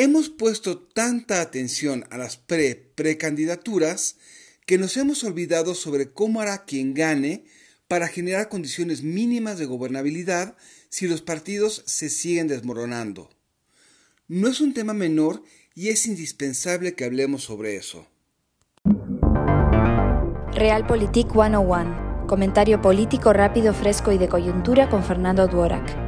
Hemos puesto tanta atención a las pre-precandidaturas que nos hemos olvidado sobre cómo hará quien gane para generar condiciones mínimas de gobernabilidad si los partidos se siguen desmoronando. No es un tema menor y es indispensable que hablemos sobre eso. Realpolitik 101. Comentario político rápido, fresco y de coyuntura con Fernando Duorak.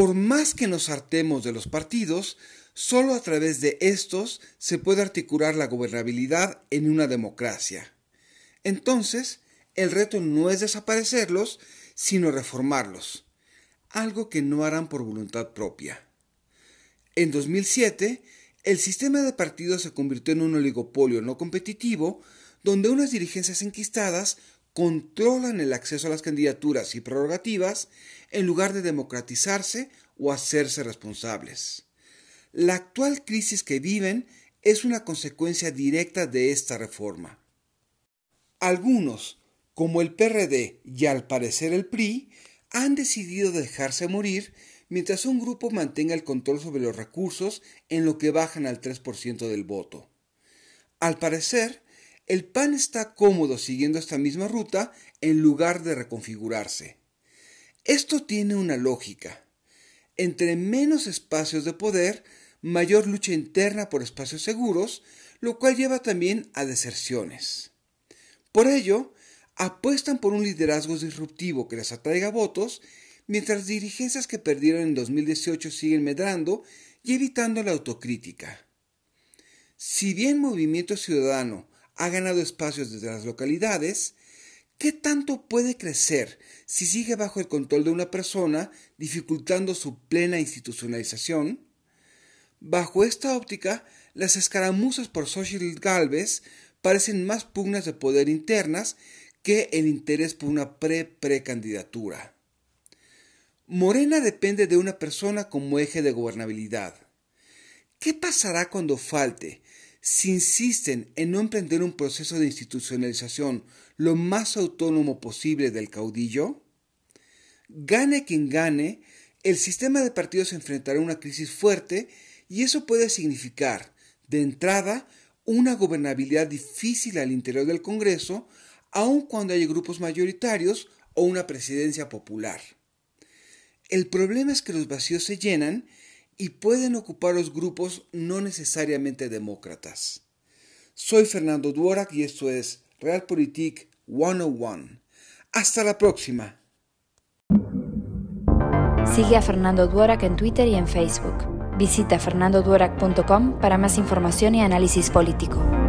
Por más que nos hartemos de los partidos, solo a través de estos se puede articular la gobernabilidad en una democracia. Entonces, el reto no es desaparecerlos, sino reformarlos, algo que no harán por voluntad propia. En 2007, el sistema de partidos se convirtió en un oligopolio no competitivo, donde unas dirigencias enquistadas controlan el acceso a las candidaturas y prerrogativas en lugar de democratizarse o hacerse responsables. La actual crisis que viven es una consecuencia directa de esta reforma. Algunos, como el PRD y al parecer el PRI, han decidido dejarse morir mientras un grupo mantenga el control sobre los recursos en lo que bajan al 3% del voto. Al parecer, el PAN está cómodo siguiendo esta misma ruta en lugar de reconfigurarse. Esto tiene una lógica. Entre menos espacios de poder, mayor lucha interna por espacios seguros, lo cual lleva también a deserciones. Por ello, apuestan por un liderazgo disruptivo que les atraiga votos, mientras dirigencias que perdieron en 2018 siguen medrando y evitando la autocrítica. Si bien Movimiento Ciudadano ha ganado espacios desde las localidades, ¿qué tanto puede crecer si sigue bajo el control de una persona, dificultando su plena institucionalización? Bajo esta óptica, las escaramuzas por Social Galvez parecen más pugnas de poder internas que el interés por una pre-precandidatura. Morena depende de una persona como eje de gobernabilidad. ¿Qué pasará cuando falte si insisten en no emprender un proceso de institucionalización lo más autónomo posible del caudillo? Gane quien gane, el sistema de partidos enfrentará una crisis fuerte y eso puede significar, de entrada, una gobernabilidad difícil al interior del Congreso, aun cuando haya grupos mayoritarios o una presidencia popular. El problema es que los vacíos se llenan y pueden ocupar los grupos no necesariamente demócratas. Soy Fernando Duorak y esto es Realpolitik 101. Hasta la próxima. Sigue a Fernando Duorak en Twitter y en Facebook. Visita fernandoduorak.com para más información y análisis político.